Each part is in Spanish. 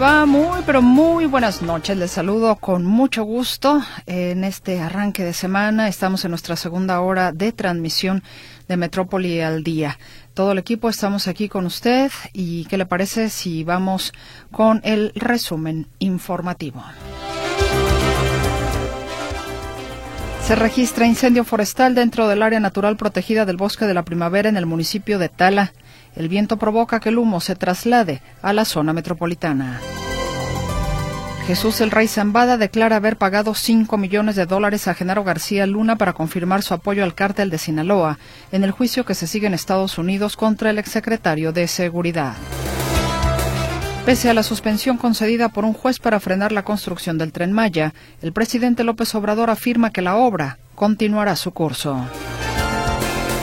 ¿Cómo le va? Muy, pero muy buenas noches. Les saludo con mucho gusto en este arranque de semana. Estamos en nuestra segunda hora de transmisión de Metrópoli al día. Todo el equipo estamos aquí con usted y ¿qué le parece si vamos con el resumen informativo? Se registra incendio forestal dentro del área natural protegida del bosque de la primavera en el municipio de Tala. El viento provoca que el humo se traslade a la zona metropolitana. Jesús el Rey Zambada declara haber pagado 5 millones de dólares a Genaro García Luna para confirmar su apoyo al cártel de Sinaloa en el juicio que se sigue en Estados Unidos contra el exsecretario de Seguridad. Pese a la suspensión concedida por un juez para frenar la construcción del tren Maya, el presidente López Obrador afirma que la obra continuará su curso.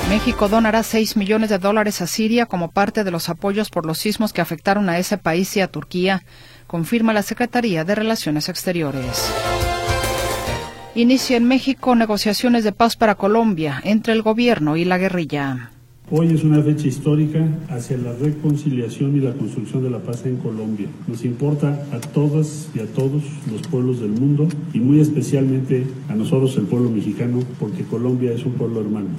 México donará 6 millones de dólares a Siria como parte de los apoyos por los sismos que afectaron a ese país y a Turquía, confirma la Secretaría de Relaciones Exteriores. Inicia en México negociaciones de paz para Colombia entre el gobierno y la guerrilla. Hoy es una fecha histórica hacia la reconciliación y la construcción de la paz en Colombia. Nos importa a todas y a todos los pueblos del mundo y muy especialmente a nosotros el pueblo mexicano porque Colombia es un pueblo hermano.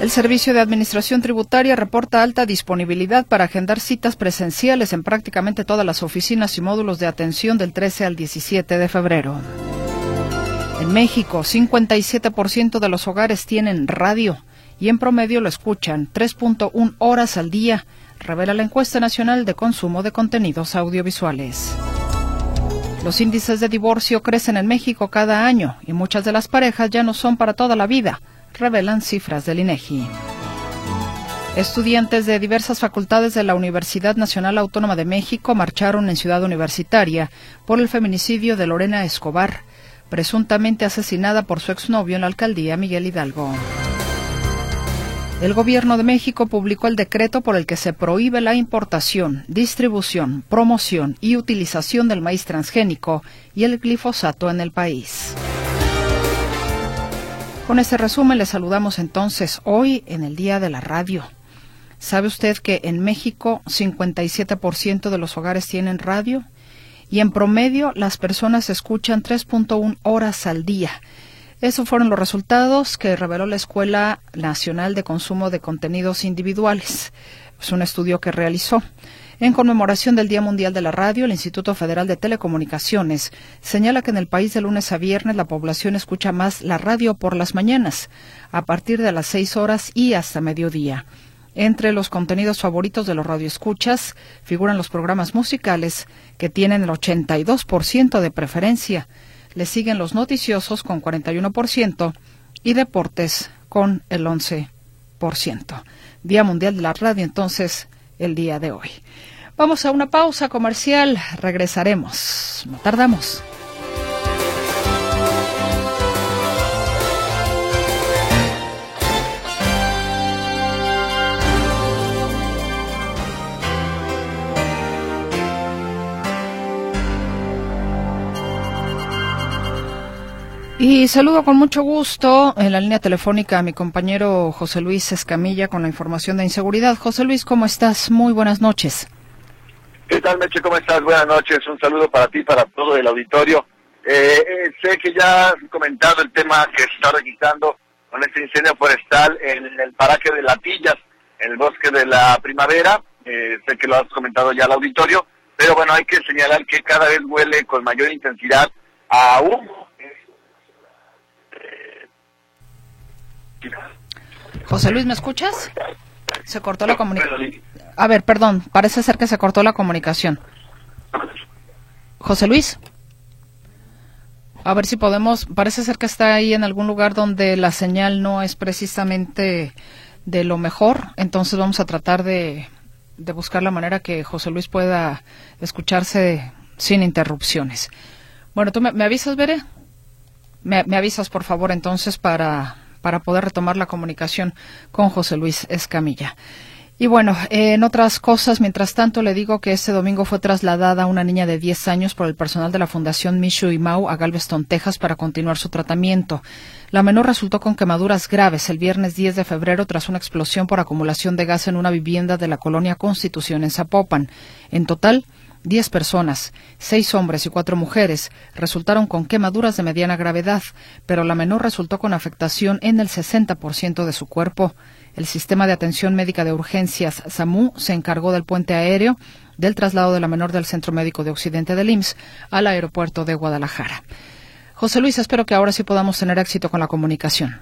El Servicio de Administración Tributaria reporta alta disponibilidad para agendar citas presenciales en prácticamente todas las oficinas y módulos de atención del 13 al 17 de febrero. En México, 57% de los hogares tienen radio y en promedio lo escuchan 3.1 horas al día, revela la encuesta nacional de consumo de contenidos audiovisuales. Los índices de divorcio crecen en México cada año y muchas de las parejas ya no son para toda la vida revelan cifras del INEGI. Estudiantes de diversas facultades de la Universidad Nacional Autónoma de México marcharon en Ciudad Universitaria por el feminicidio de Lorena Escobar, presuntamente asesinada por su exnovio en la alcaldía Miguel Hidalgo. El Gobierno de México publicó el decreto por el que se prohíbe la importación, distribución, promoción y utilización del maíz transgénico y el glifosato en el país. Con este resumen le saludamos entonces hoy en el Día de la Radio. ¿Sabe usted que en México 57% de los hogares tienen radio? Y en promedio las personas escuchan 3.1 horas al día. Esos fueron los resultados que reveló la Escuela Nacional de Consumo de Contenidos Individuales. Es un estudio que realizó. En conmemoración del Día Mundial de la Radio, el Instituto Federal de Telecomunicaciones señala que en el país de lunes a viernes la población escucha más la radio por las mañanas, a partir de las seis horas y hasta mediodía. Entre los contenidos favoritos de los radioescuchas figuran los programas musicales, que tienen el 82% de preferencia. Le siguen los noticiosos con 41% y deportes con el 11%. Día Mundial de la Radio, entonces, el día de hoy. Vamos a una pausa comercial, regresaremos, no tardamos. Y saludo con mucho gusto en la línea telefónica a mi compañero José Luis Escamilla con la información de inseguridad. José Luis, ¿cómo estás? Muy buenas noches. ¿Qué tal, Meche? ¿Cómo estás? Buenas noches. Un saludo para ti, para todo el auditorio. Eh, eh, sé que ya has comentado el tema que se está registrando con este incendio forestal en el paraje de Latillas, en el bosque de la primavera. Eh, sé que lo has comentado ya al auditorio, pero bueno, hay que señalar que cada vez huele con mayor intensidad a humo. José Luis, ¿me escuchas? Se cortó la comunicación. A ver, perdón, parece ser que se cortó la comunicación. José Luis. A ver si podemos, parece ser que está ahí en algún lugar donde la señal no es precisamente de lo mejor, entonces vamos a tratar de, buscar la manera que José Luis pueda escucharse sin interrupciones. Bueno, ¿tú me, avisas, Veré? Me, me, avisas, por favor, entonces, para, para poder retomar la comunicación con José Luis Escamilla. Y bueno, en otras cosas, mientras tanto, le digo que este domingo fue trasladada una niña de 10 años por el personal de la Fundación Michu y Mau a Galveston, Texas, para continuar su tratamiento. La menor resultó con quemaduras graves el viernes 10 de febrero tras una explosión por acumulación de gas en una vivienda de la colonia Constitución en Zapopan. En total, Diez personas, seis hombres y cuatro mujeres, resultaron con quemaduras de mediana gravedad, pero la menor resultó con afectación en el 60% de su cuerpo. El sistema de atención médica de urgencias SAMU se encargó del puente aéreo del traslado de la menor del Centro Médico de Occidente del IMSS al aeropuerto de Guadalajara. José Luis, espero que ahora sí podamos tener éxito con la comunicación.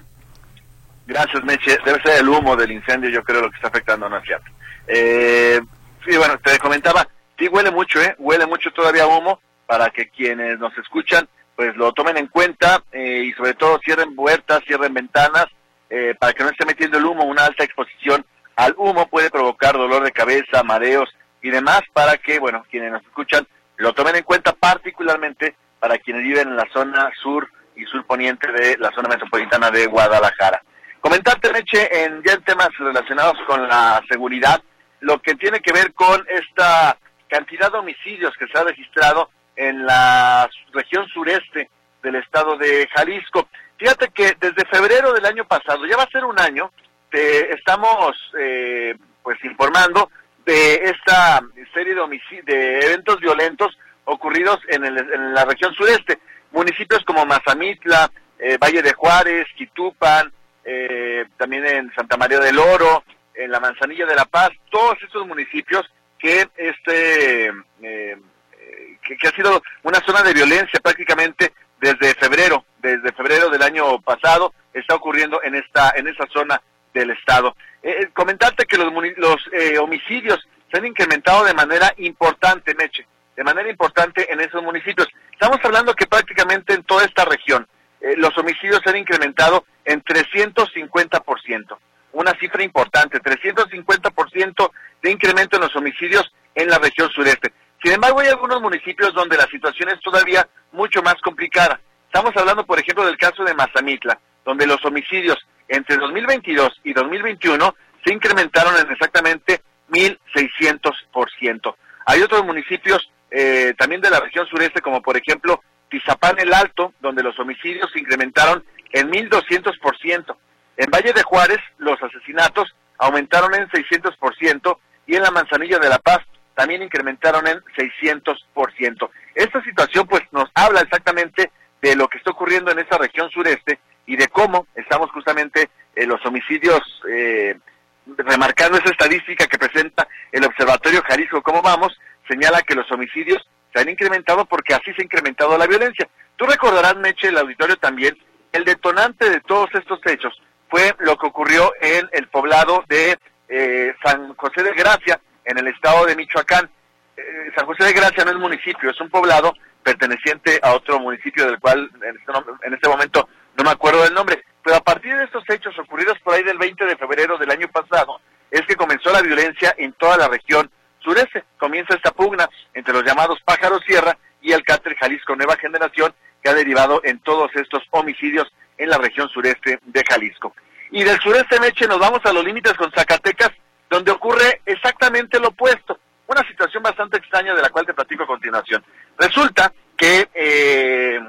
Gracias, Meche. Debe ser el humo del incendio, yo creo, lo que está afectando a Naciat. Eh, sí, bueno, te comentaba, sí huele mucho, ¿eh? Huele mucho todavía humo para que quienes nos escuchan pues lo tomen en cuenta eh, y sobre todo cierren puertas, cierren ventanas eh, para que no esté metiendo el humo. Una alta exposición al humo puede provocar dolor de cabeza, mareos y demás para que, bueno, quienes nos escuchan lo tomen en cuenta particularmente para quienes viven en la zona sur y sur poniente de la zona metropolitana de Guadalajara. Comentarte, Meche, en ya en temas relacionados con la seguridad, lo que tiene que ver con esta cantidad de homicidios que se ha registrado en la región sureste del estado de Jalisco. Fíjate que desde febrero del año pasado, ya va a ser un año, te estamos eh, pues informando de esta serie de, eventos violentos ocurridos en, en, la región sureste. Municipios como Mazamitla, eh, Valle de Juárez, Quitupan, eh, también en Santa María del Oro, en la Manzanilla de la Paz, todos estos municipios que este eh, que, ha sido una zona de violencia prácticamente desde febrero, desde febrero del año pasado está ocurriendo en esta en esa zona del estado. Eh, eh comentarte que los, los eh, homicidios se han incrementado de manera importante, Meche, de manera importante en esos municipios. Estamos hablando que prácticamente en toda esta región los homicidios se han incrementado en 350% una cifra importante, 350% de incremento en los homicidios en la región sureste. Sin embargo, hay algunos municipios donde la situación es todavía mucho más complicada. Estamos hablando, por ejemplo, del caso de Mazamitla, donde los homicidios entre 2022 y 2021 se incrementaron en exactamente 1.600%. Hay otros municipios eh, también de la región sureste, como por ejemplo Tizapán el Alto, donde los homicidios se incrementaron en 1.200%. En Valle de Juárez, los asesinatos aumentaron en 600% y en la Manzanilla de la Paz también incrementaron en 600%. Esta situación pues nos habla exactamente de lo que está ocurriendo en esa región sureste y de cómo estamos justamente en los homicidios, eh, remarcando esa estadística que presenta el Observatorio Jalisco, ¿cómo vamos? Señala que los homicidios se han incrementado porque así se ha incrementado la violencia. Tú recordarás, Meche, el auditorio también, el detonante de todos estos hechos fue lo que ocurrió en el poblado de eh, San José de Gracia, en el estado de Michoacán. Eh, San José de Gracia no es municipio, es un poblado perteneciente a otro municipio del cual en este, en este momento no me acuerdo del nombre. Pero a partir de estos hechos ocurridos por ahí del 20 de febrero del año pasado, es que comenzó la violencia en toda la región sureste. Comienza esta pugna entre los llamados pájaros sierra y el cártel Jalisco Nueva Generación, que ha derivado en todos estos homicidios en la región sureste de Jalisco. Y del sureste Meche nos vamos a los límites con Zacatecas, donde ocurre exactamente lo opuesto. Una situación bastante extraña de la cual te platico a continuación. Resulta que, eh,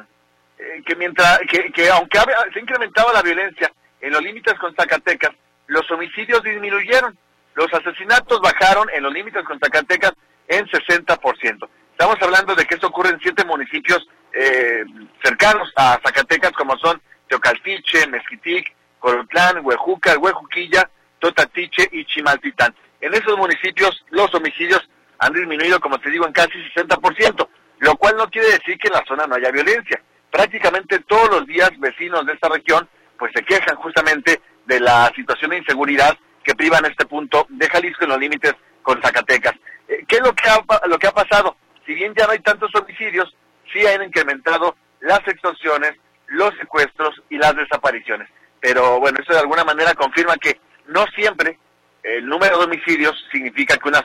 eh, que mientras que, aunque se ha incrementado la violencia en los límites con Zacatecas, los homicidios disminuyeron. Los asesinatos bajaron en los límites con Zacatecas en 60%. Estamos hablando de que esto ocurre en siete municipios eh, cercanos a Zacatecas, como son Teocaltiche, Mezquitic, Corotlán, Huejuca, Huejuquilla, Totatiche y Chimaltitán. En esos municipios los homicidios han disminuido, como te digo, en casi 60%, lo cual no quiere decir que en la zona no haya violencia. Prácticamente todos los días vecinos de esta región pues se quejan justamente de la situación de inseguridad que priva en este punto de Jalisco en los límites con Zacatecas. Eh, ¿Qué es lo que, ha, lo que ha pasado? Si bien ya no hay tantos homicidios, sí han incrementado las extorsiones, los secuestros y las desapariciones. Pero bueno, eso de alguna manera confirma que no siempre el número de homicidios significa que una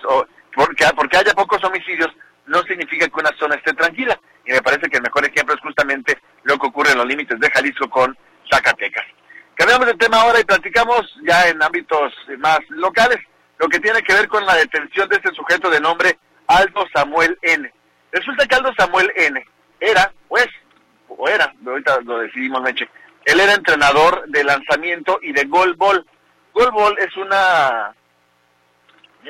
porque, porque haya pocos homicidios no significa que una zona esté tranquila. Y me parece que el mejor ejemplo es justamente lo que ocurre en los límites de Jalisco con Zacatecas. Cambiamos de tema ahora y platicamos ya en ámbitos más locales. lo que tiene que ver con la detención de este sujeto de nombre Aldo Samuel N. Resulta que Aldo Samuel N. era, pues, o era, ahorita lo decidimos, Meche, él era entrenador de lanzamiento y de golbol. Golbol es una,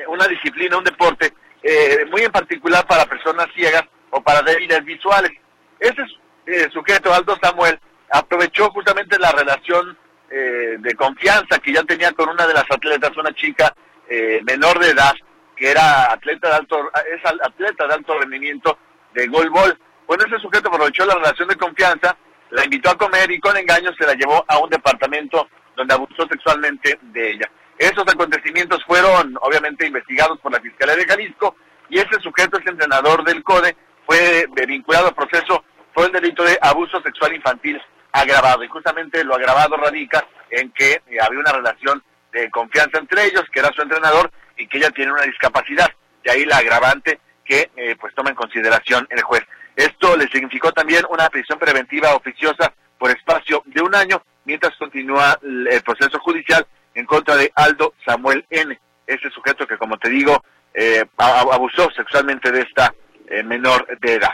una disciplina, un deporte eh, muy en particular para personas ciegas o para débiles visuales. Ese eh, sujeto, Aldo Samuel, aprovechó justamente la relación eh, de confianza que ya tenía con una de las atletas, una chica eh, menor de edad, que era atleta de alto, es atleta de alto rendimiento de golbol. Bueno, ese sujeto aprovechó la relación de confianza, la invitó a comer y con engaños se la llevó a un departamento donde abusó sexualmente de ella. Esos acontecimientos fueron obviamente investigados por la Fiscalía de Jalisco y ese sujeto, ese entrenador del CODE, fue vinculado al proceso por el delito de abuso sexual infantil agravado. Y justamente lo agravado radica en que eh, había una relación de confianza entre ellos, que era su entrenador, y que ella tiene una discapacidad. De ahí la agravante que eh, pues toma en consideración el juez. Esto le significó también una prisión preventiva oficiosa por espacio de un año, mientras continúa el proceso judicial en contra de Aldo Samuel N., ese sujeto que, como te digo, eh, abusó sexualmente de esta eh, menor de edad.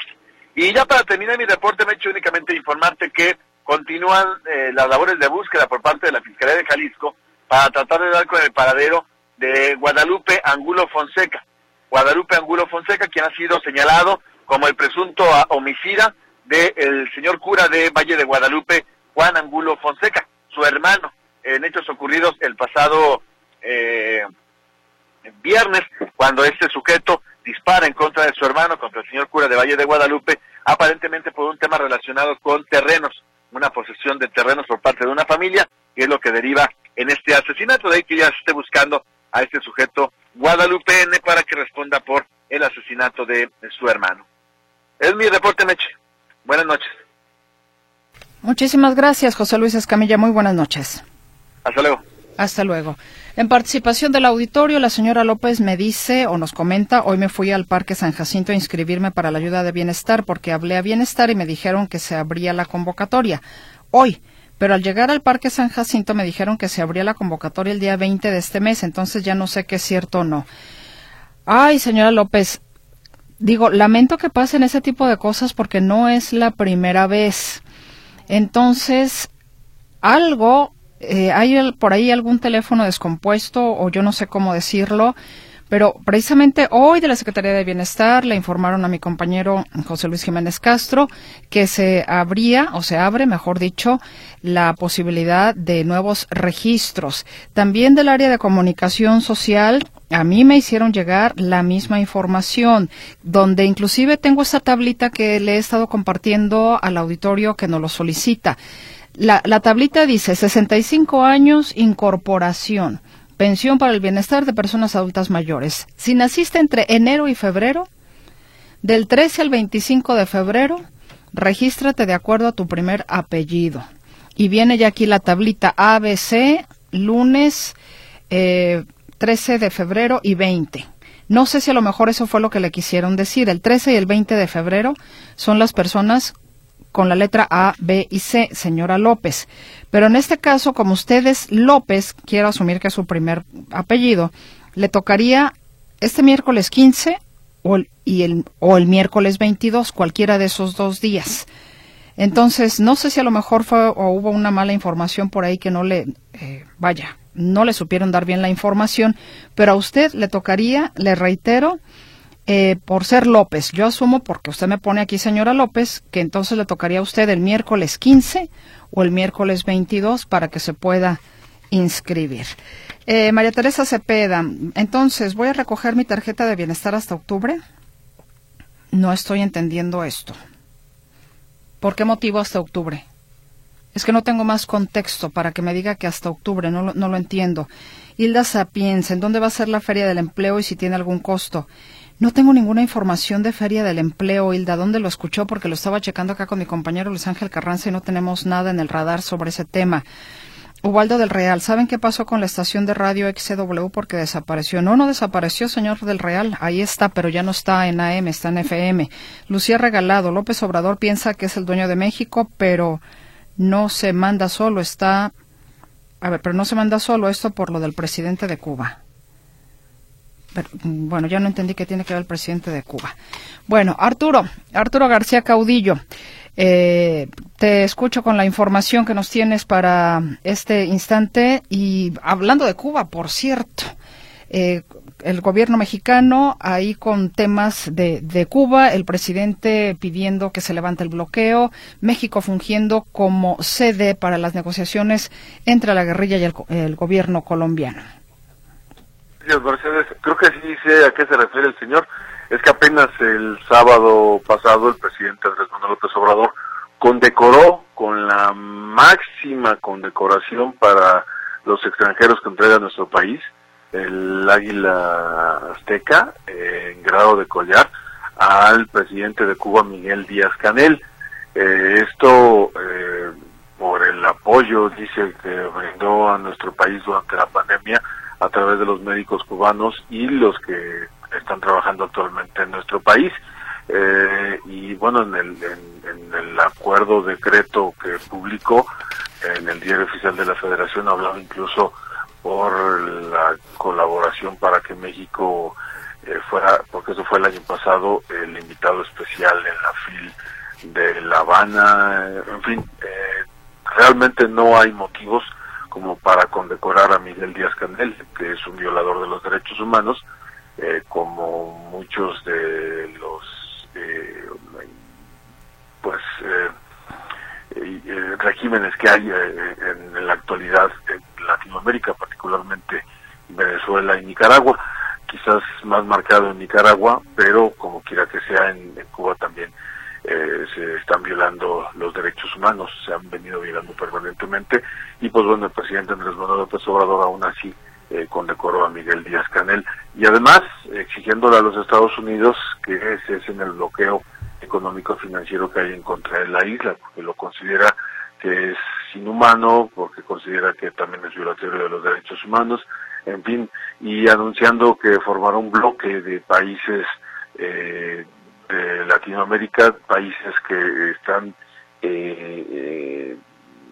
Y ya para terminar mi reporte, me he hecho únicamente informarte que continúan eh, las labores de búsqueda por parte de la Fiscalía de Jalisco para tratar de dar con el paradero de Guadalupe Angulo Fonseca. Guadalupe Angulo Fonseca, quien ha sido señalado como el presunto homicida del señor cura de Valle de Guadalupe, Juan Angulo Fonseca, su hermano, en hechos ocurridos el pasado eh, viernes, cuando este sujeto dispara en contra de su hermano, contra el señor cura de Valle de Guadalupe, aparentemente por un tema relacionado con terrenos, una posesión de terrenos por parte de una familia, y es lo que deriva en este asesinato, de ahí que ya se esté buscando a este sujeto Guadalupe N para que responda por el asesinato de su hermano. Es mi reporte, Meche. Buenas noches. Muchísimas gracias, José Luis Escamilla. Muy buenas noches. Hasta luego. Hasta luego. En participación del auditorio, la señora López me dice o nos comenta, hoy me fui al Parque San Jacinto a inscribirme para la ayuda de bienestar porque hablé a bienestar y me dijeron que se abría la convocatoria. Hoy, pero al llegar al Parque San Jacinto me dijeron que se abría la convocatoria el día 20 de este mes, entonces ya no sé qué es cierto o no. Ay, señora López, digo, lamento que pasen ese tipo de cosas porque no es la primera vez. Entonces, algo eh, hay por ahí algún teléfono descompuesto o yo no sé cómo decirlo, pero precisamente hoy de la Secretaría de Bienestar le informaron a mi compañero José Luis Jiménez Castro que se abría o se abre, mejor dicho, la posibilidad de nuevos registros. También del área de comunicación social a mí me hicieron llegar la misma información, donde inclusive tengo esa tablita que le he estado compartiendo al auditorio que nos lo solicita. La, la tablita dice 65 años, incorporación, pensión para el bienestar de personas adultas mayores. Si naciste entre enero y febrero, del 13 al 25 de febrero, regístrate de acuerdo a tu primer apellido. Y viene ya aquí la tablita ABC, lunes eh, 13 de febrero y 20. No sé si a lo mejor eso fue lo que le quisieron decir. El 13 y el 20 de febrero son las personas con la letra A, B y C, señora López. Pero en este caso, como usted es López, quiero asumir que es su primer apellido, le tocaría este miércoles 15 o el, o el miércoles 22, cualquiera de esos dos días. Entonces, no sé si a lo mejor fue o hubo una mala información por ahí que no le, eh, vaya, no le supieron dar bien la información, pero a usted le tocaría, le reitero, eh, por ser López, yo asumo, porque usted me pone aquí, señora López, que entonces le tocaría a usted el miércoles 15 o el miércoles 22 para que se pueda inscribir. Eh, María Teresa Cepeda, entonces, ¿voy a recoger mi tarjeta de bienestar hasta octubre? No estoy entendiendo esto. ¿Por qué motivo hasta octubre? Es que no tengo más contexto para que me diga que hasta octubre, no lo, no lo entiendo. Hilda Sapienza, ¿en dónde va a ser la Feria del Empleo y si tiene algún costo? No tengo ninguna información de Feria del Empleo, Hilda. ¿Dónde lo escuchó? Porque lo estaba checando acá con mi compañero Luis Ángel Carranza y no tenemos nada en el radar sobre ese tema. Ubaldo del Real, ¿saben qué pasó con la estación de radio XCW porque desapareció? No, no desapareció, señor del Real. Ahí está, pero ya no está en AM, está en FM. Lucía Regalado, López Obrador piensa que es el dueño de México, pero no se manda solo, está... A ver, pero no se manda solo esto por lo del presidente de Cuba. Bueno, ya no entendí qué tiene que ver el presidente de Cuba. Bueno, Arturo, Arturo García Caudillo, eh, te escucho con la información que nos tienes para este instante y hablando de Cuba, por cierto, eh, el gobierno mexicano ahí con temas de, de, Cuba, el presidente pidiendo que se levante el bloqueo, México fungiendo como sede para las negociaciones entre la guerrilla y el, el gobierno colombiano. Mercedes, creo que sí sé a qué se refiere el señor. Es que apenas el sábado pasado el presidente Andrés Manuel López Obrador condecoró con la máxima condecoración para los extranjeros que entrega nuestro país el águila azteca en grado de collar al presidente de Cuba Miguel Díaz Canel. Eh, esto eh, por el apoyo, dice, que brindó a nuestro país durante la pandemia a través de los médicos cubanos y los que están trabajando actualmente en nuestro país. y bueno, en el, en el acuerdo decreto que publicó en el diario oficial de la Federación hablaba incluso por la colaboración para que México eh, fuera, porque eso fue el año pasado, el invitado especial en la FIL de La Habana, en fin, eh, realmente no hay motivos como para condecorar a Miguel Díaz Canel, que es un violador de los derechos humanos, eh, como muchos de los pues regímenes que hay en la actualidad en Latinoamérica, particularmente Venezuela y Nicaragua, quizás más marcado en Nicaragua, pero como quiera que sea en, Cuba también eh, se están violando los derechos humanos, se han venido violando permanentemente. Y pues bueno, el presidente Andrés Manuel López Obrador aún así eh, condecoró a Miguel Díaz Canel. Y además exigiéndole a los Estados Unidos que cesen el bloqueo económico financiero que hay en contra de la isla, porque lo considera que es inhumano, porque considera que también es violatorio de los derechos humanos, en fin, y anunciando que formará un bloque de países eh, de Latinoamérica, países que están eh, eh,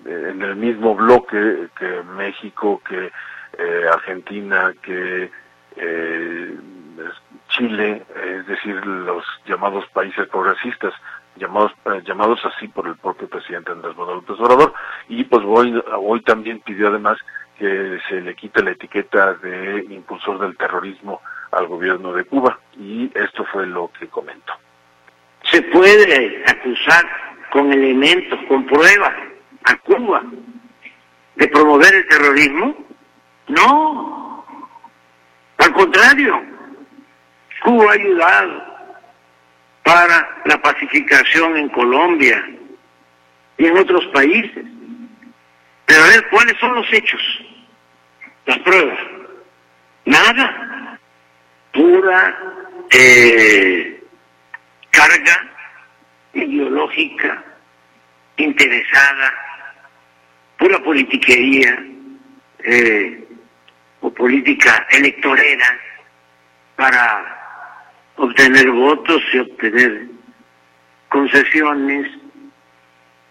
en el mismo bloque que México, que Argentina, que Chile, es decir, los llamados países progresistas, llamados llamados así por el propio presidente Andrés Manuel López Obrador, y pues hoy, hoy también pidió además que se le quite la etiqueta de impulsor del terrorismo al gobierno de Cuba y esto fue lo que comentó. ¿Se puede acusar con elementos, con pruebas a Cuba de promover el terrorismo? No, al contrario, Cuba ha ayudado para la pacificación en Colombia y en otros países. Pero a ver, ¿cuáles son los hechos? Las pruebas. Nada. Pura eh, carga ideológica, interesada, pura politiquería eh, o política electorera para obtener votos y obtener concesiones.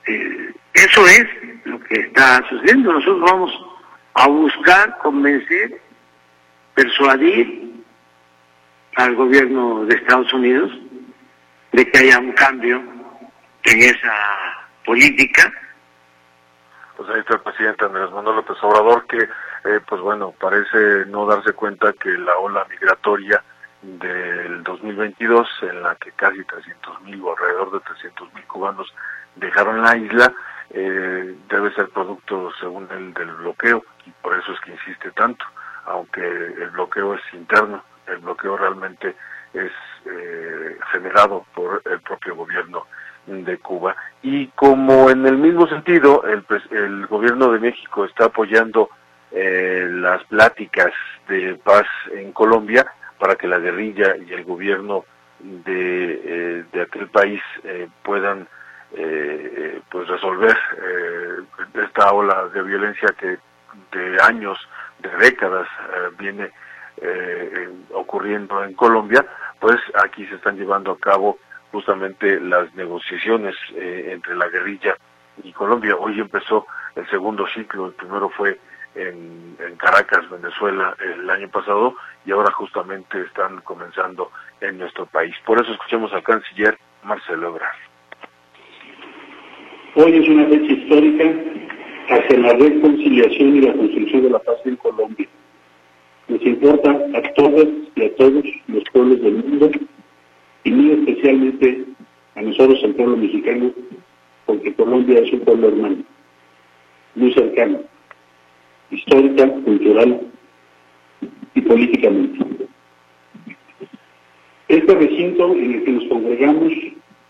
Eh, eso es lo que está sucediendo. Nosotros vamos a buscar convencer, persuadir al gobierno de Estados Unidos de que haya un cambio en esa política. Pues ahí está el presidente Andrés Manuel López Obrador que, eh, pues bueno, parece no darse cuenta que la ola migratoria del 2022, en la que casi 300.000 o alrededor de 300.000 cubanos dejaron la isla, eh, debe ser producto, según él, del bloqueo, y por eso es que insiste tanto, aunque el bloqueo es interno, el bloqueo realmente es eh, generado por el propio gobierno de Cuba. Y como en el mismo sentido, el, el gobierno de México está apoyando eh, las pláticas de paz en Colombia para que la guerrilla y el gobierno de, de aquel país puedan eh, pues resolver eh, esta ola de violencia que de años, de décadas eh, viene eh, ocurriendo en Colombia, pues aquí se están llevando a cabo justamente las negociaciones entre la guerrilla y Colombia. Hoy empezó el segundo ciclo, el primero fue en, Caracas, Venezuela, el año pasado, y ahora justamente están comenzando en nuestro país. Por eso escuchemos al canciller Marcelo Ebrard. Hoy es una fecha histórica hacia la reconciliación y la construcción de la paz en Colombia. Nos importa a todas y a todos los pueblos del mundo y muy especialmente a nosotros, el pueblo mexicano, porque Colombia es un pueblo hermano, muy cercano, histórica, cultural y políticamente. Este recinto en el que nos congregamos,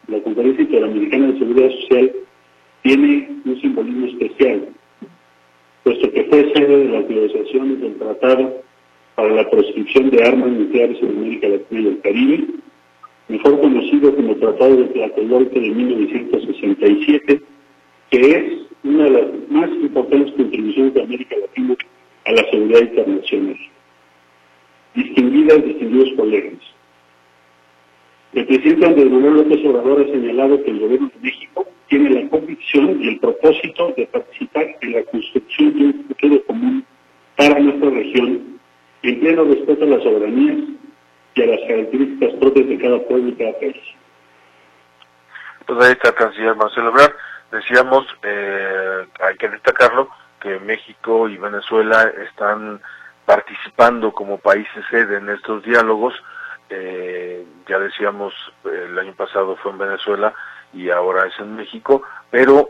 la Conferencia Interamericana de Seguridad Social, tiene un simbolismo especial, puesto que fue sede de las negociaciones del Tratado para la proscripción de armas nucleares en América Latina y el Caribe, mejor conocido como Tratado de Tlatelolco de 1967, que es una de las más importantes contribuciones de América Latina a la seguridad internacional. Distinguidas, distinguidos colegas. El presidente Andrés Manuel López Obrador ha señalado que el gobierno de México tiene la convicción y el propósito de participar en la construcción de un futuro común para nuestra región, en pleno respeto a las soberanías y a las características propias de cada pueblo y cada país. Pues ahí está canciller Marcelo Ebrard. Decíamos, eh, hay que destacarlo, que México y Venezuela están participando como países sede en estos diálogos. Eh, ya decíamos, el año pasado fue en Venezuela y ahora es en México, pero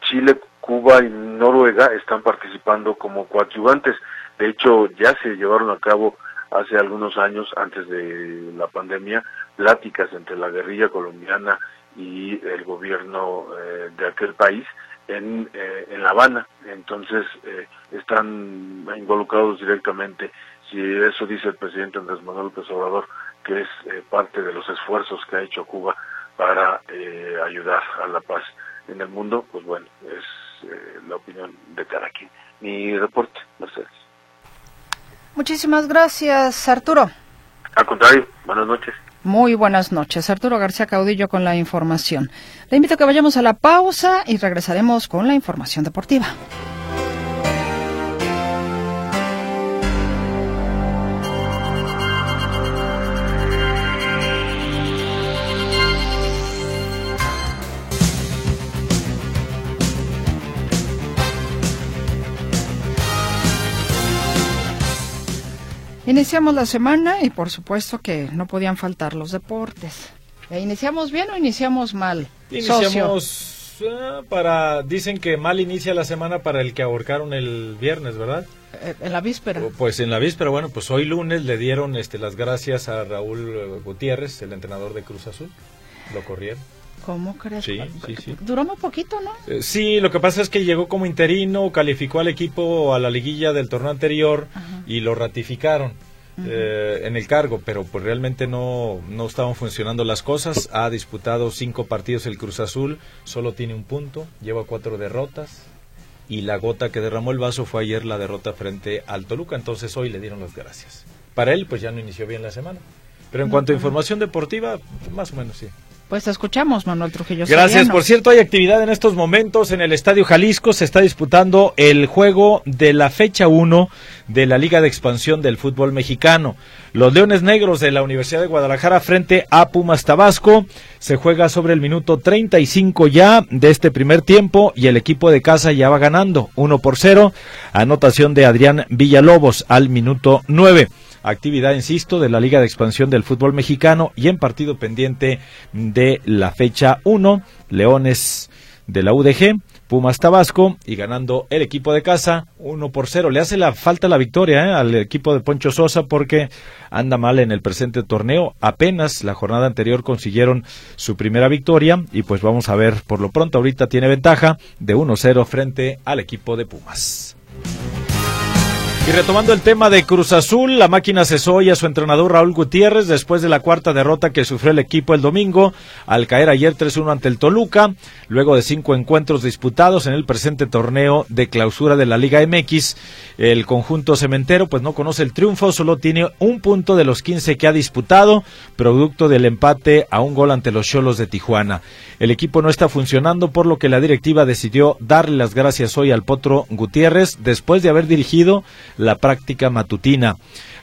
Chile, Cuba y Noruega están participando como coadyuvantes. De hecho, ya se llevaron a cabo hace algunos años, antes de la pandemia, pláticas entre la guerrilla colombiana y el gobierno eh, de aquel país en, eh, en La Habana. Entonces, eh, están involucrados directamente. Si eso dice el presidente Andrés Manuel López Obrador, que es parte de los esfuerzos que ha hecho Cuba para ayudar a la paz en el mundo, pues bueno, es la opinión de cada quien. Mi reporte, Mercedes. Muchísimas gracias, Arturo. Al contrario, buenas noches. Muy buenas noches. Arturo García Caudillo con la información. Le invito a que vayamos a la pausa y regresaremos con la información deportiva. Iniciamos la semana y por supuesto que no podían faltar los deportes. ¿E ¿Iniciamos bien o iniciamos mal? Iniciamos eh, para... Dicen que mal inicia la semana para el que ahorcaron el viernes, ¿verdad? Eh, en la víspera. Pues en la víspera, bueno, pues hoy lunes le dieron este, las gracias a Raúl Gutiérrez, el entrenador de Cruz Azul. Lo corrieron. ¿Cómo crees? Sí, sí, sí. Duró muy poquito, ¿no? Eh, sí, lo que pasa es que llegó como interino, calificó al equipo a la liguilla del torneo anterior y lo ratificaron. Eh, en el cargo, pero pues realmente no, no estaban funcionando las cosas. Ha disputado cinco partidos el Cruz Azul, solo tiene un punto, lleva cuatro derrotas y la gota que derramó el vaso fue ayer la derrota frente al Toluca, entonces hoy le dieron las gracias. Para él pues ya no inició bien la semana. Pero en cuanto a información deportiva, más o menos sí. Pues te escuchamos, Manuel Trujillo. Gracias. Por cierto, hay actividad en estos momentos en el Estadio Jalisco. Se está disputando el juego de la fecha 1 de la Liga de Expansión del Fútbol Mexicano. Los Leones Negros de la Universidad de Guadalajara frente a Pumas Tabasco. Se juega sobre el minuto 35 ya de este primer tiempo y el equipo de casa ya va ganando 1 por 0. Anotación de Adrián Villalobos al minuto 9 actividad, insisto, de la Liga de Expansión del Fútbol Mexicano y en partido pendiente de la fecha 1, Leones de la UDG, Pumas Tabasco y ganando el equipo de casa 1 por 0. Le hace la falta la victoria ¿eh? al equipo de Poncho Sosa porque anda mal en el presente torneo. Apenas la jornada anterior consiguieron su primera victoria y pues vamos a ver, por lo pronto ahorita tiene ventaja de 1-0 frente al equipo de Pumas. Y retomando el tema de Cruz Azul, la máquina cesó hoy a su entrenador Raúl Gutiérrez después de la cuarta derrota que sufrió el equipo el domingo al caer ayer 3-1 ante el Toluca, luego de cinco encuentros disputados en el presente torneo de clausura de la Liga MX. El conjunto cementero pues no conoce el triunfo, solo tiene un punto de los 15 que ha disputado, producto del empate a un gol ante los Cholos de Tijuana. El equipo no está funcionando, por lo que la directiva decidió darle las gracias hoy al Potro Gutiérrez después de haber dirigido la práctica matutina.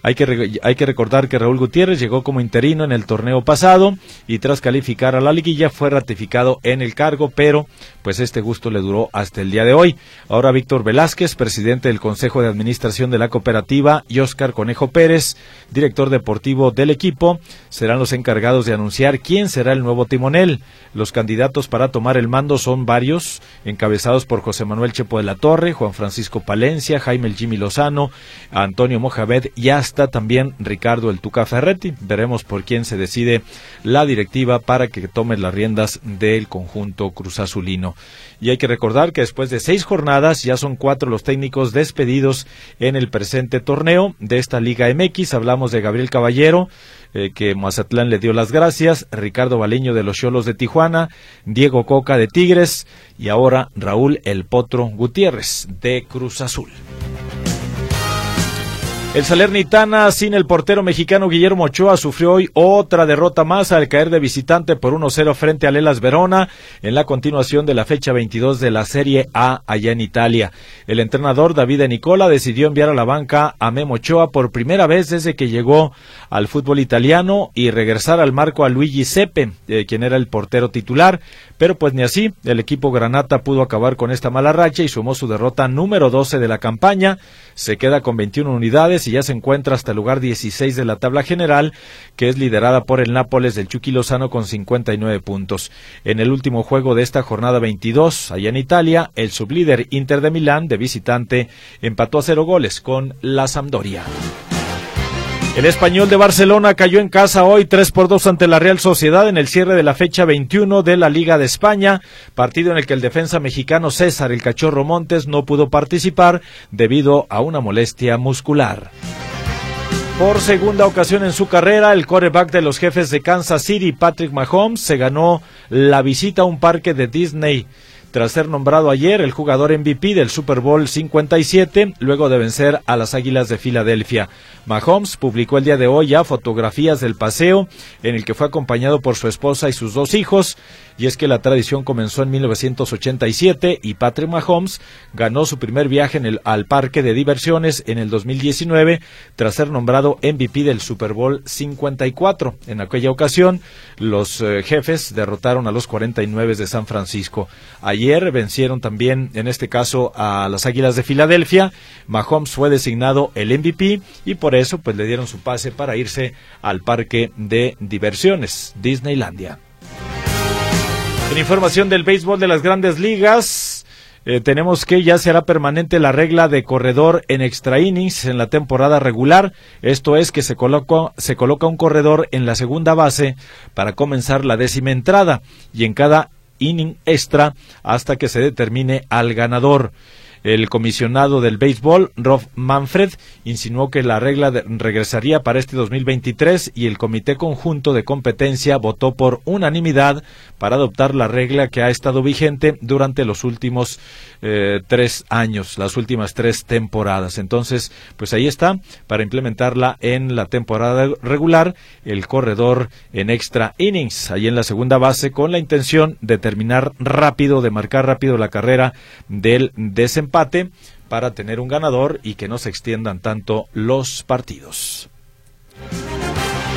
Hay que, hay que recordar que Raúl Gutiérrez llegó como interino en el torneo pasado y tras calificar a la liguilla fue ratificado en el cargo, pero pues este gusto le duró hasta el día de hoy. Ahora Víctor Velázquez, presidente del Consejo de Administración de la cooperativa, y Oscar Conejo Pérez, director deportivo del equipo, serán los encargados de anunciar quién será el nuevo timonel. Los candidatos para tomar el mando son varios, encabezados por José Manuel Chepo de la Torre, Juan Francisco Palencia, Jaime el Jimmy Lozano, Antonio Mojamed y hasta también Ricardo el Tuca Ferretti. Veremos por quién se decide la directiva para que tome las riendas del conjunto Cruz Azulino. Y hay que recordar que después de seis jornadas ya son cuatro los técnicos despedidos en el presente torneo de esta Liga MX. Hablamos de Gabriel Caballero, eh, que Mazatlán le dio las gracias, Ricardo Baleño de los Cholos de Tijuana, Diego Coca de Tigres y ahora Raúl El Potro Gutiérrez de Cruz Azul. El Salernitana, sin el portero mexicano Guillermo Ochoa, sufrió hoy otra derrota más al caer de visitante por 1-0 frente a Lelas Verona en la continuación de la fecha 22 de la Serie A allá en Italia. El entrenador David Nicola decidió enviar a la banca a Memo Ochoa por primera vez desde que llegó al fútbol italiano y regresar al marco a Luigi Sepe, eh, quien era el portero titular, pero pues ni así, el equipo Granata pudo acabar con esta mala racha y sumó su derrota número 12 de la campaña, se queda con 21 unidades y ya se encuentra hasta el lugar 16 de la tabla general, que es liderada por el Nápoles del Chucky Lozano con 59 puntos. En el último juego de esta jornada 22, allá en Italia, el sublíder Inter de Milán de visitante empató a cero goles con la Sampdoria. El español de Barcelona cayó en casa hoy 3 por 2 ante la Real Sociedad en el cierre de la fecha 21 de la Liga de España, partido en el que el defensa mexicano César el Cachorro Montes no pudo participar debido a una molestia muscular. Por segunda ocasión en su carrera, el coreback de los jefes de Kansas City, Patrick Mahomes, se ganó la visita a un parque de Disney tras ser nombrado ayer el jugador MVP del Super Bowl 57, luego de vencer a las Águilas de Filadelfia. Mahomes publicó el día de hoy ya fotografías del paseo en el que fue acompañado por su esposa y sus dos hijos, y es que la tradición comenzó en 1987 y Patrick Mahomes ganó su primer viaje en el, al parque de diversiones en el 2019 tras ser nombrado MVP del Super Bowl 54. En aquella ocasión, los eh, jefes derrotaron a los 49 de San Francisco. Vencieron también, en este caso, a las Águilas de Filadelfia. Mahomes fue designado el MVP y por eso pues le dieron su pase para irse al parque de diversiones Disneylandia. En información del béisbol de las grandes ligas, eh, tenemos que ya será permanente la regla de corredor en extra innings en la temporada regular. Esto es que se se coloca un corredor en la segunda base para comenzar la décima entrada y en cada inning extra hasta que se determine al ganador. El comisionado del béisbol, Rob Manfred, insinuó que la regla regresaría para este 2023 y el Comité Conjunto de Competencia votó por unanimidad para adoptar la regla que ha estado vigente durante los últimos eh, tres años, las últimas tres temporadas. Entonces, pues ahí está, para implementarla en la temporada regular, el corredor en extra innings, ahí en la segunda base, con la intención de terminar rápido, de marcar rápido la carrera del desempate para tener un ganador y que no se extiendan tanto los partidos.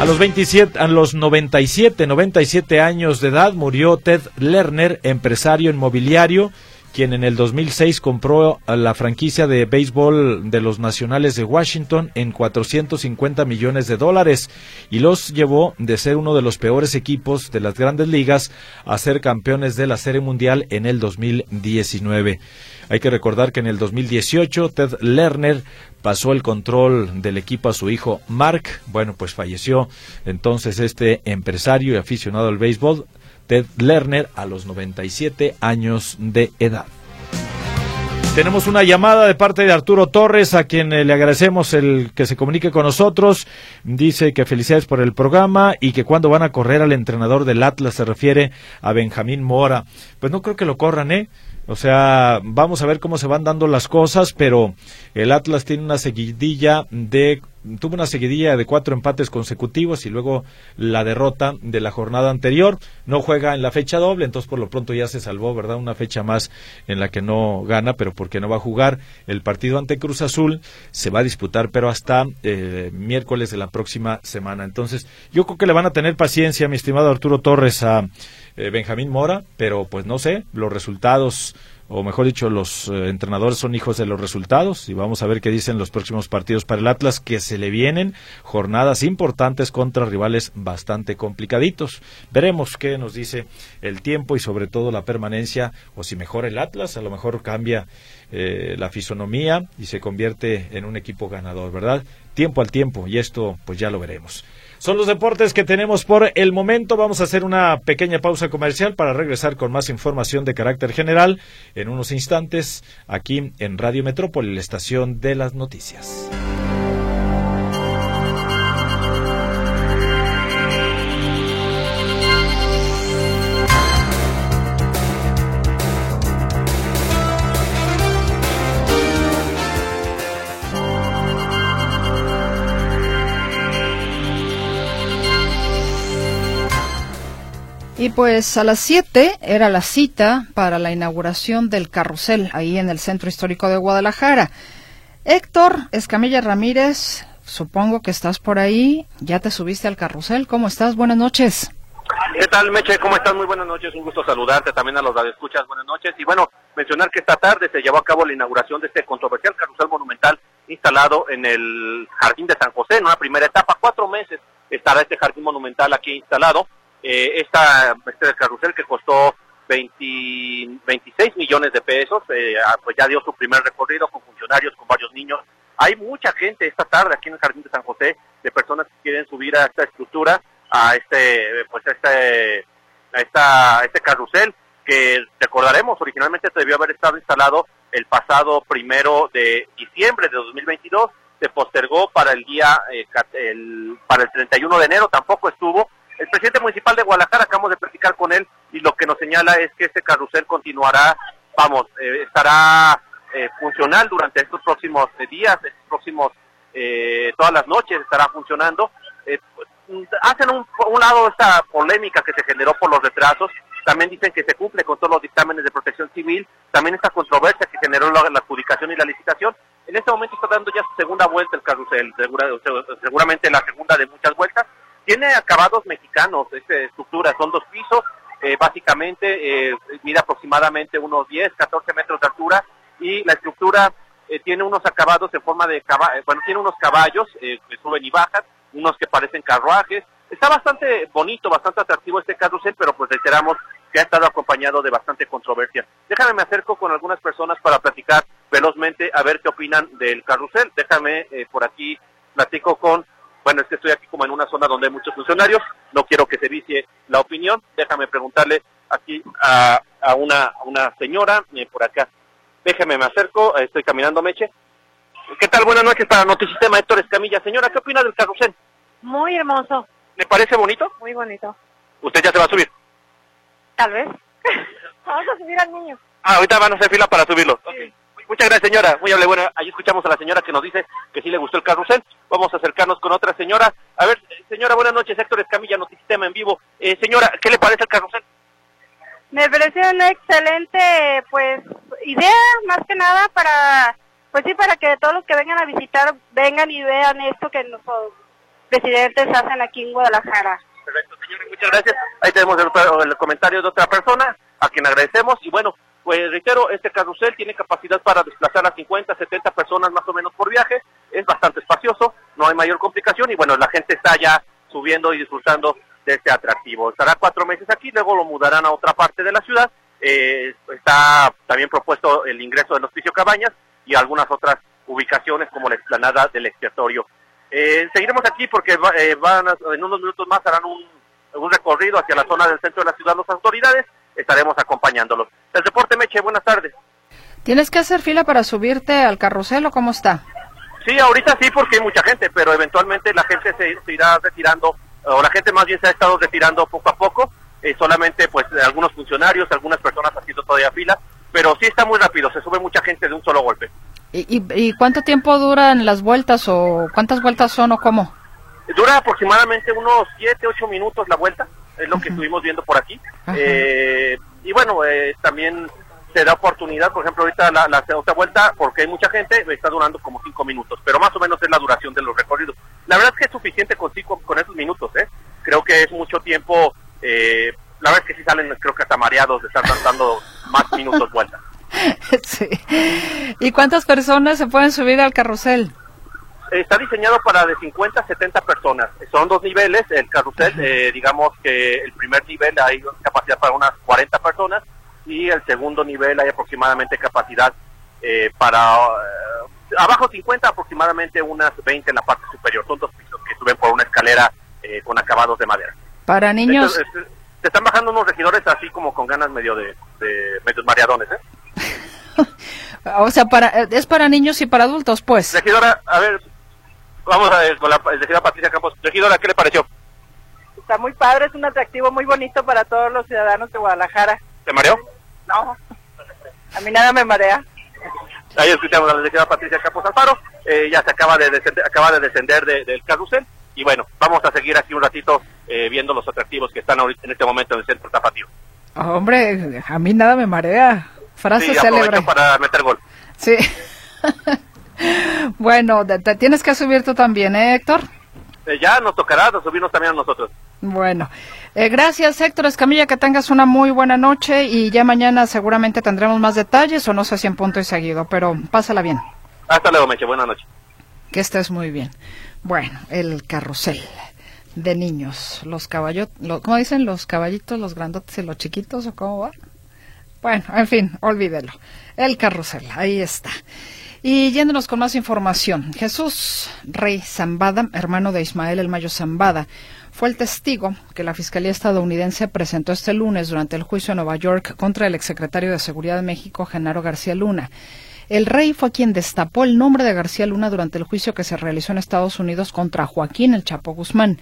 A los 27, a los 97, 97 años de edad murió Ted Lerner, empresario inmobiliario quien en el 2006 compró a la franquicia de béisbol de los Nacionales de Washington en 450 millones de dólares y los llevó de ser uno de los peores equipos de las grandes ligas a ser campeones de la Serie Mundial en el 2019. Hay que recordar que en el 2018 Ted Lerner pasó el control del equipo a su hijo Mark. Bueno, pues falleció entonces este empresario y aficionado al béisbol Ted Lerner a los 97 años de edad. Tenemos una llamada de parte de Arturo Torres, a quien eh, le agradecemos el que se comunique con nosotros. Dice que felicidades por el programa y que cuando van a correr al entrenador del Atlas se refiere a Benjamín Mora. Pues no creo que lo corran, ¿eh? O sea, vamos a ver cómo se van dando las cosas, pero el Atlas tiene una seguidilla de tuvo una seguidilla de cuatro empates consecutivos y luego la derrota de la jornada anterior. No juega en la fecha doble, entonces por lo pronto ya se salvó, ¿verdad? Una fecha más en la que no gana, pero porque no va a jugar el partido ante Cruz Azul, se va a disputar, pero hasta eh, miércoles de la próxima semana. Entonces, yo creo que le van a tener paciencia, mi estimado Arturo Torres, a eh, Benjamín Mora, pero pues no sé, los resultados o mejor dicho, los eh, entrenadores son hijos de los resultados y vamos a ver qué dicen los próximos partidos para el Atlas que se le vienen jornadas importantes contra rivales bastante complicaditos. Veremos qué nos dice el tiempo y sobre todo la permanencia o si mejora el Atlas, a lo mejor cambia eh, la fisonomía y se convierte en un equipo ganador, ¿verdad? Tiempo al tiempo y esto pues ya lo veremos. Son los deportes que tenemos por el momento. Vamos a hacer una pequeña pausa comercial para regresar con más información de carácter general en unos instantes aquí en Radio Metrópoli, la estación de las noticias. Y pues a las 7 era la cita para la inauguración del carrusel ahí en el Centro Histórico de Guadalajara. Héctor Escamilla Ramírez, supongo que estás por ahí, ya te subiste al carrusel, ¿cómo estás? Buenas noches. ¿Qué tal, Meche? ¿Cómo estás? Muy buenas noches, un gusto saludarte también a los radioescuchas, buenas noches. Y bueno, mencionar que esta tarde se llevó a cabo la inauguración de este controversial carrusel monumental instalado en el Jardín de San José, en una primera etapa, cuatro meses estará este jardín monumental aquí instalado eh, esta, este carrusel que costó 26 millones de pesos, eh, ah, pues ya dio su primer recorrido con funcionarios, con varios niños. Hay mucha gente esta tarde aquí en el Jardín de San José de personas que quieren subir a esta estructura, a este, pues este, a esta, este carrusel que recordaremos originalmente debió haber estado instalado el pasado primero de diciembre de 2022, se postergó para el día, eh, el, para el 31 de enero, tampoco estuvo, el presidente municipal de Guadalajara, acabamos de platicar con él y lo que nos señala es que este carrusel continuará, vamos, eh, estará eh, funcional durante estos próximos eh, días, estos próximos, todas las noches estará funcionando. hacen un, lado esta polémica que se generó por los retrasos, también dicen que se cumple con todos los dictámenes de protección civil, también esta controversia que generó la, adjudicación y la licitación. En este momento está dando ya su segunda vuelta el carrusel, seguramente la segunda de muchas vueltas, tiene acabados mexicanos, esta estructura, son dos pisos, eh, básicamente eh, mide aproximadamente unos 10, 14 metros de altura y la estructura eh, tiene unos acabados en forma de caballo, bueno, tiene unos caballos que suben y bajan, unos que parecen carruajes. Está bastante bonito, bastante atractivo este carrusel, pero pues reiteramos que ha estado acompañado de bastante controversia. Déjame me acerco con algunas personas para platicar velozmente a ver qué opinan del carrusel. Déjame por aquí platico con bueno, es que estoy aquí como en una zona donde hay muchos funcionarios, no quiero que se vicie la opinión, déjame preguntarle aquí a, una, una señora eh, por acá. Déjeme, me acerco, estoy caminando, Meche. ¿Qué tal? Buenas noches para Noticistema Héctor Escamilla. Señora, ¿qué opina del carrusel? Muy hermoso. ¿Le parece bonito? Muy bonito. ¿Usted ya se va a subir? Tal vez. Vamos a subir al niño. Ah, ahorita van a hacer fila para subirlo. Muchas gracias, señora. Muy amable. Bueno, ahí escuchamos a la señora que nos dice que sí le gustó el carrusel. Vamos a acercarnos con otra señora. A ver, señora, buenas noches. Héctor Escamilla, Notisistema en vivo. Eh, señora, ¿qué le parece el carrusel? Me pareció una excelente, pues, idea, más que nada para, pues sí, para que todos los que vengan a visitar vengan y vean esto que nuestros presidentes hacen aquí en Guadalajara. Perfecto, señora, muchas gracias. Ahí tenemos el, el comentario de otra persona, a quien agradecemos. Y bueno, pues reitero, este carrusel tiene capacidad para desplazar a 50, 70 personas más o menos por viaje, es bastante espacioso, no hay mayor complicación y bueno, la gente está ya subiendo y disfrutando de este atractivo. Estará cuatro meses aquí, luego lo mudarán a otra parte de la ciudad. Eh, está también propuesto el ingreso del Hospicio Cabañas y algunas otras ubicaciones como la explanada del expiatorio. Eh, seguiremos aquí porque eh, van en unos minutos más harán un, un recorrido hacia la zona del centro de la ciudad las autoridades estaremos acompañándolos. El deporte Meche, buenas tardes. ¿Tienes que hacer fila para subirte al carrusel o cómo está? Sí, ahorita sí porque hay mucha gente, pero eventualmente la gente se, irá retirando, o la gente más bien se ha estado retirando poco a poco, eh, solamente pues algunos funcionarios, algunas personas haciendo todavía fila, pero sí está muy rápido, se sube mucha gente de un solo golpe. ¿Y, y, cuánto tiempo duran las vueltas o cuántas vueltas son o cómo? Dura aproximadamente unos 7, 8 minutos la vuelta, es lo que estuvimos viendo por aquí. Eh, y bueno, eh, también se da oportunidad, por ejemplo, ahorita la, la otra vuelta, porque hay mucha gente, está durando como 5 minutos, pero más o menos es la duración de los recorridos. La verdad es que es suficiente con, cinco, con esos minutos, ¿eh? Creo que es mucho tiempo, eh, la verdad es que sí salen, creo que hasta mareados de estar danzando más minutos vuelta. Sí. ¿Y cuántas personas se pueden subir al carrusel? Está diseñado para de 50 a 70 personas. Son dos niveles. El carrusel, eh, digamos que el primer nivel hay capacidad para unas 40 personas y el segundo nivel hay aproximadamente capacidad eh, para eh, abajo 50 aproximadamente unas 20 en la parte superior. Son dos pisos que suben por una escalera con acabados de madera. Para niños. se están bajando unos regidores así como con ganas medio de, de medios mareadones, ¿eh? o sea, para, es para niños y para adultos, pues. Regidora, a ver, vamos a ver con la regidora Patricia Campos. Regidora, ¿qué le pareció? Está muy padre, es un atractivo muy bonito para todos los ciudadanos de Guadalajara. ¿Te mareó? No, a mí nada me marea. Ahí escuchamos a la regidora Patricia Campos Alfaro, eh, ya se acaba de descender, acaba de descender del carrusel y bueno, vamos a seguir aquí un ratito eh, viendo los atractivos que están ahorita, en este momento en el centro tapatío. Hombre, a mí nada me marea. Frase célebre. para meter gol. Sí. bueno, te, tienes que subir tú también, ¿eh, Héctor? Eh, ya nos tocará subirnos también a nosotros. Bueno, eh, gracias Héctor Escamilla, que tengas una muy buena noche y ya mañana seguramente tendremos más detalles o no sé si en punto y seguido, pero pásala bien. Hasta luego, Meche, buena noche. Que estés muy bien. Bueno, el carrusel de niños, los caballos, ¿cómo dicen? Los caballitos, los grandotes y los chiquitos, ¿o cómo va? Bueno, en fin, olvídelo. El carrusel, ahí está. Y yéndonos con más información, Jesús Rey Zambada, hermano de Ismael El Mayo Zambada, fue el testigo que la Fiscalía estadounidense presentó este lunes durante el juicio en Nueva York contra el exsecretario de Seguridad de México, Genaro García Luna. El rey fue quien destapó el nombre de García Luna durante el juicio que se realizó en Estados Unidos contra Joaquín El Chapo Guzmán.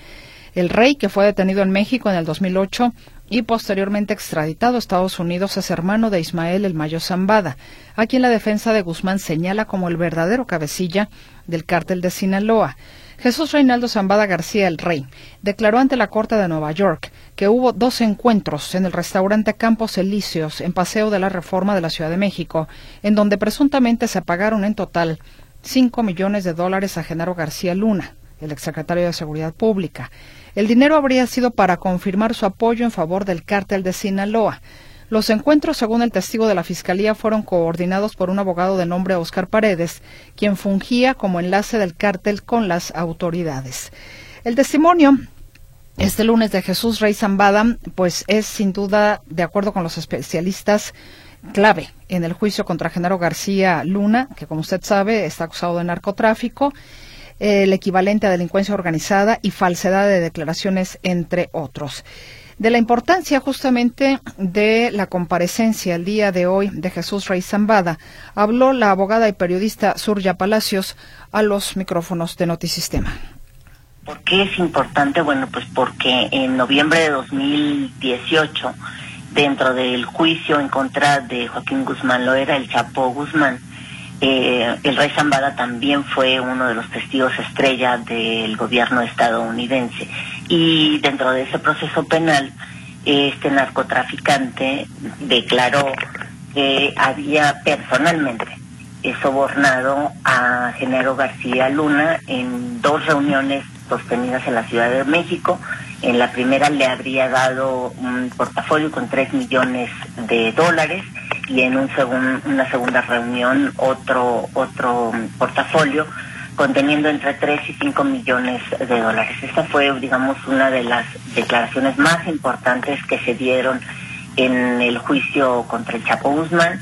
El rey, que fue detenido en México en el 2008, y posteriormente extraditado a Estados Unidos es hermano de Ismael El Mayo Zambada, a quien la defensa de Guzmán señala como el verdadero cabecilla del cártel de Sinaloa. Jesús Reinaldo Zambada García el Rey declaró ante la Corte de Nueva York que hubo dos encuentros en el restaurante Campos Elíseos en Paseo de la Reforma de la Ciudad de México, en donde presuntamente se pagaron en total cinco millones de dólares a Genaro García Luna, el exsecretario de Seguridad Pública. El dinero habría sido para confirmar su apoyo en favor del cártel de Sinaloa. Los encuentros, según el testigo de la Fiscalía, fueron coordinados por un abogado de nombre Oscar Paredes, quien fungía como enlace del cártel con las autoridades. El testimonio este lunes de Jesús Rey Zambada, pues es sin duda, de acuerdo con los especialistas, clave en el juicio contra Genaro García Luna, que como usted sabe está acusado de narcotráfico el equivalente a delincuencia organizada y falsedad de declaraciones, entre otros. De la importancia justamente de la comparecencia el día de hoy de Jesús Rey Zambada, habló la abogada y periodista Surya Palacios a los micrófonos de Notisistema. ¿Por qué es importante? Bueno, pues porque en noviembre de 2018, dentro del juicio en contra de Joaquín Guzmán Loera, el Chapo Guzmán, eh, el rey Zambada también fue uno de los testigos estrella del gobierno estadounidense. Y dentro de ese proceso penal, este narcotraficante declaró que había personalmente sobornado a Genaro García Luna en dos reuniones sostenidas en la Ciudad de México. En la primera le habría dado un portafolio con tres millones de dólares y en un una segunda reunión otro, otro portafolio conteniendo entre 3 y 5 millones de dólares. Esta fue, digamos, una de las declaraciones más importantes que se dieron en el juicio contra el Chapo Guzmán.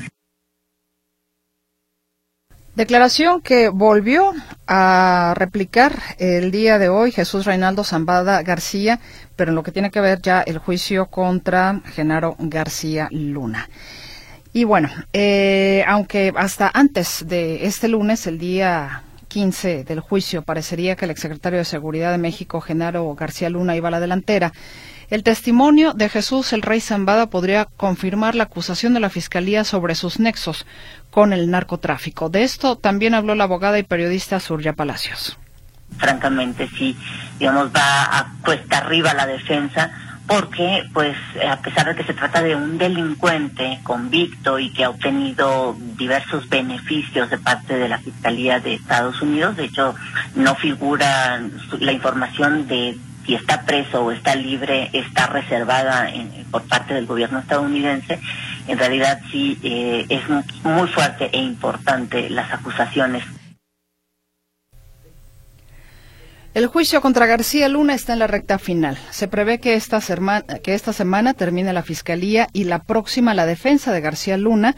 Declaración que volvió a replicar el día de hoy Jesús Reinaldo Zambada García, pero en lo que tiene que ver ya el juicio contra Genaro García Luna. Y bueno, eh, aunque hasta antes de este lunes, el día 15 del juicio, parecería que el exsecretario de Seguridad de México, Genaro García Luna, iba a la delantera. El testimonio de Jesús el Rey Zambada podría confirmar la acusación de la Fiscalía sobre sus nexos con el narcotráfico. De esto también habló la abogada y periodista Surya Palacios. Francamente, sí, digamos, va a cuesta arriba la defensa porque pues a pesar de que se trata de un delincuente convicto y que ha obtenido diversos beneficios de parte de la Fiscalía de Estados Unidos, de hecho no figura la información de si está preso o está libre, está reservada por parte del gobierno estadounidense, en realidad sí eh, es muy fuerte e importante las acusaciones El juicio contra García Luna está en la recta final. Se prevé que esta, que esta semana termine la Fiscalía y la próxima la defensa de García Luna,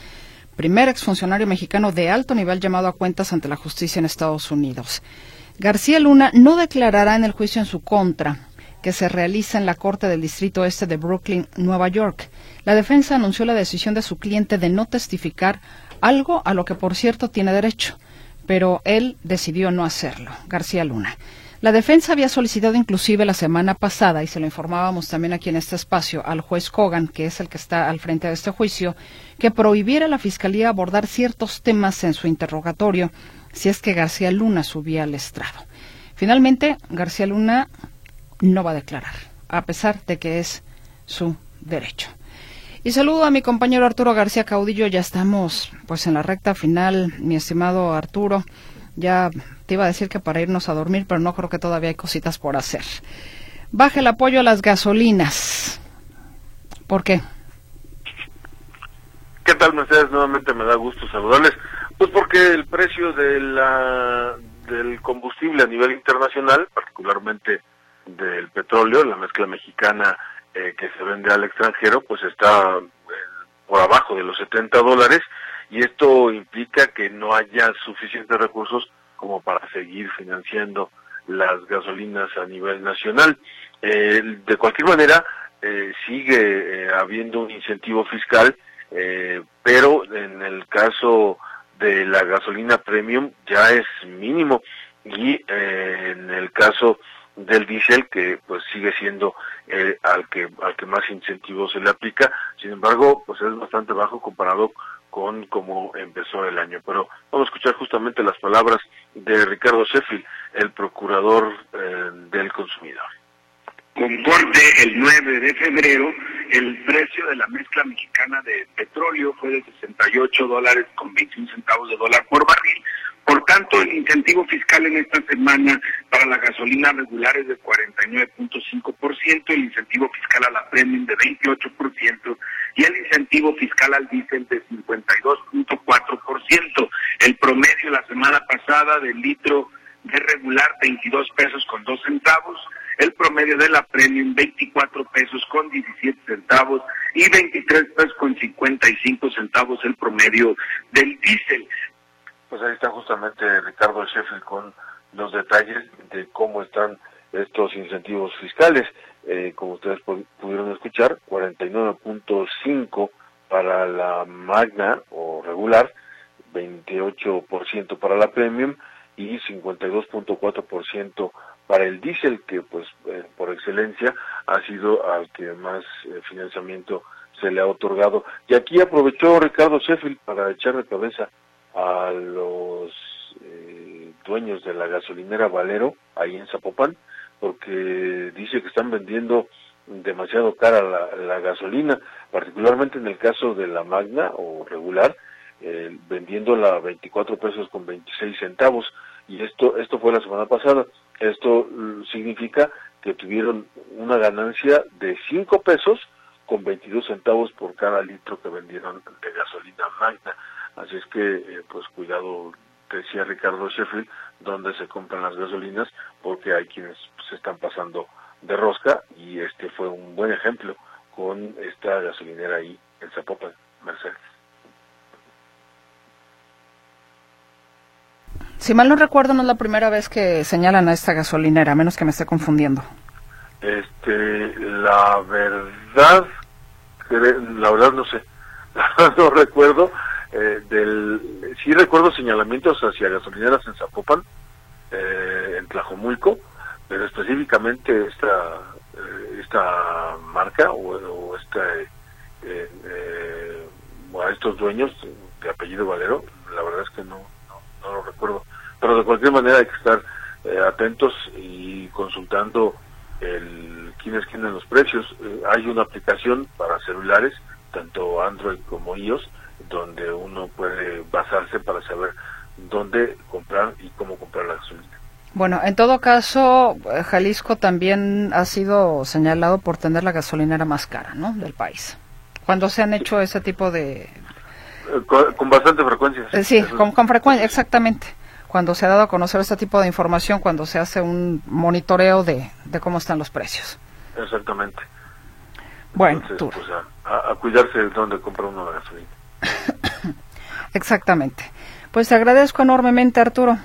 primer exfuncionario mexicano de alto nivel llamado a cuentas ante la justicia en Estados Unidos. García Luna no declarará en el juicio en su contra, que se realiza en la Corte del Distrito Este de Brooklyn, Nueva York. La defensa anunció la decisión de su cliente de no testificar, algo a lo que por cierto tiene derecho, pero él decidió no hacerlo. García Luna. La defensa había solicitado inclusive la semana pasada, y se lo informábamos también aquí en este espacio, al juez Kogan, que es el que está al frente de este juicio, que prohibiera a la Fiscalía abordar ciertos temas en su interrogatorio si es que García Luna subía al estrado. Finalmente, García Luna no va a declarar, a pesar de que es su derecho. Y saludo a mi compañero Arturo García Caudillo, ya estamos pues en la recta final, mi estimado Arturo. Ya te iba a decir que para irnos a dormir, pero no creo que todavía hay cositas por hacer. Baja el apoyo a las gasolinas. ¿Por qué? ¿Qué tal, Mercedes? Nuevamente me da gusto saludarles. Pues porque el precio de la, del combustible a nivel internacional, particularmente del petróleo, la mezcla mexicana eh, que se vende al extranjero, pues está eh, por abajo de los 70 dólares y esto que no haya suficientes recursos como para seguir financiando las gasolinas a nivel nacional. Eh, de cualquier manera, eh, sigue eh, habiendo un incentivo fiscal, pero en el caso de la gasolina premium ya es mínimo y en el caso del diésel que pues sigue siendo al que al que más incentivos se le aplica sin embargo pues es bastante bajo comparado con cómo empezó el año. Pero vamos a escuchar justamente las palabras de Ricardo Sheffield, el procurador eh, del consumidor. Con corte el 9 de febrero, el precio de la mezcla mexicana de petróleo fue de 68 dólares con 21 centavos de dólar por barril, por tanto, el incentivo fiscal en esta semana para la gasolina regular es de 49.5%, el incentivo fiscal a la premium de 28% y el incentivo fiscal al diésel de 52.4%. El promedio la semana pasada del litro de regular 22 pesos con 2 centavos, el promedio de la premium 24 pesos con 17 centavos y 23 pesos con 55 centavos el promedio del diésel pues ahí está justamente Ricardo Sheffield con los detalles de cómo están estos incentivos fiscales. Eh, como ustedes pudieron escuchar, 49.5 para la magna o regular, 28% para la premium y 52.4% para el diésel, que pues eh, por excelencia ha sido al que más eh, financiamiento se le ha otorgado. Y aquí aprovechó Ricardo Sheffield para echar de cabeza a los eh, dueños de la gasolinera Valero, ahí en Zapopan, porque dice que están vendiendo demasiado cara la, gasolina, particularmente en el caso de la Magna o regular, eh, vendiéndola a 24 pesos con 26 centavos. Y esto, esto fue la semana pasada. Esto mm, significa que tuvieron una ganancia de 5 pesos con 22 centavos por cada litro que vendieron de gasolina Magna. Así es que, eh, pues cuidado, decía Ricardo Sheffield, donde se compran las gasolinas, porque hay quienes se están pasando de rosca y este fue un buen ejemplo con esta gasolinera ahí en Zapopan, Mercedes. Si mal no recuerdo, no es la primera vez que señalan a esta gasolinera, a menos que me esté confundiendo. Este, la verdad, la verdad no sé. La no recuerdo. Eh, del, sí recuerdo señalamientos hacia gasolineras en Zapopan, eh, en Tlajomulco, pero específicamente esta esta marca o, esta a estos dueños de apellido Valero, la verdad es que no, no, lo recuerdo. Pero de cualquier manera hay que estar atentos y consultando el quién es quién en los precios. hay una aplicación para celulares tanto Android como iOS, basarse para saber dónde comprar y cómo comprar la gasolina. Bueno, en todo caso, eh, Jalisco también ha sido señalado por tener la gasolinera más cara, ¿no? Del país. Cuando se han hecho ese tipo de... Eh, con, bastante frecuencia. Sí, eh, con, con frecuencia, exactamente. Cuando se ha dado a conocer este tipo de información, cuando se hace un monitoreo de, de cómo están los precios. Exactamente. Bueno, tú. Pues, a, cuidarse de dónde compra uno la gasolina. Exactamente. Pues te agradezco enormemente, Arturo.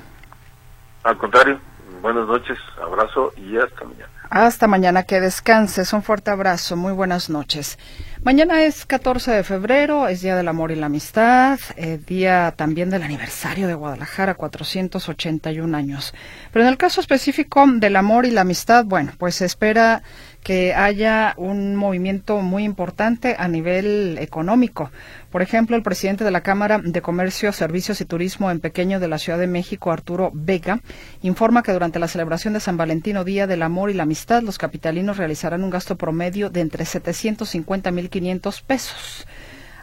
Al contrario, buenas noches, abrazo y hasta mañana. Hasta mañana, que descanses. Un fuerte abrazo, muy buenas noches. Mañana es 14 de febrero, es Día del Amor y la Amistad, eh, día también del aniversario de Guadalajara, 481 años. Pero en el caso específico del amor y la amistad, bueno, pues se espera que haya un movimiento muy importante a nivel económico. Por ejemplo, el presidente de la Cámara de Comercio, Servicios y Turismo en Pequeño de la Ciudad de México, Arturo Vega, informa que durante la celebración de San Valentino, Día del Amor y la Amistad, los capitalinos realizarán un gasto promedio de entre 750 mil 500 pesos.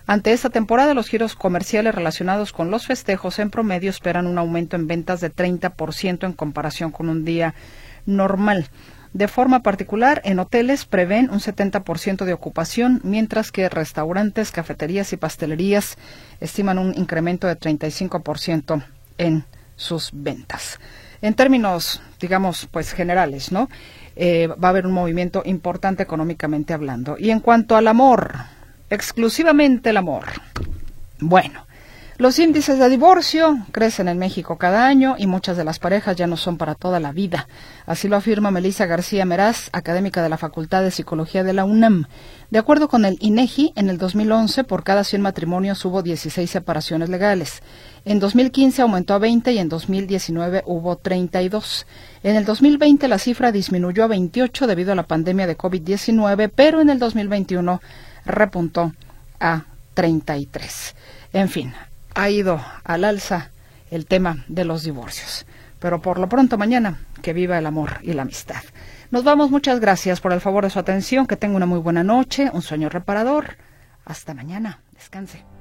Ante esta temporada, los giros comerciales relacionados con los festejos en promedio esperan un aumento en ventas de 30% en comparación con un día normal. De forma particular, en hoteles prevén un 70% de ocupación, mientras que restaurantes, cafeterías y pastelerías estiman un incremento de 35% en sus ventas. En términos, digamos, pues generales, ¿no? Eh, va a haber un movimiento importante económicamente hablando. Y en cuanto al amor, exclusivamente el amor. Bueno, los índices de divorcio crecen en México cada año y muchas de las parejas ya no son para toda la vida. Así lo afirma Melissa García Meraz, académica de la Facultad de Psicología de la UNAM. De acuerdo con el INEGI, en el 2011 por cada 100 matrimonios hubo 16 separaciones legales. En 2015 aumentó a 20 y en 2019 hubo 32. En el 2020 la cifra disminuyó a 28 debido a la pandemia de COVID-19, pero en el 2021 repuntó a 33. En fin, ha ido al alza el tema de los divorcios. Pero por lo pronto mañana, que viva el amor y la amistad. Nos vamos, muchas gracias por el favor de su atención, que tenga una muy buena noche, un sueño reparador. Hasta mañana, descanse.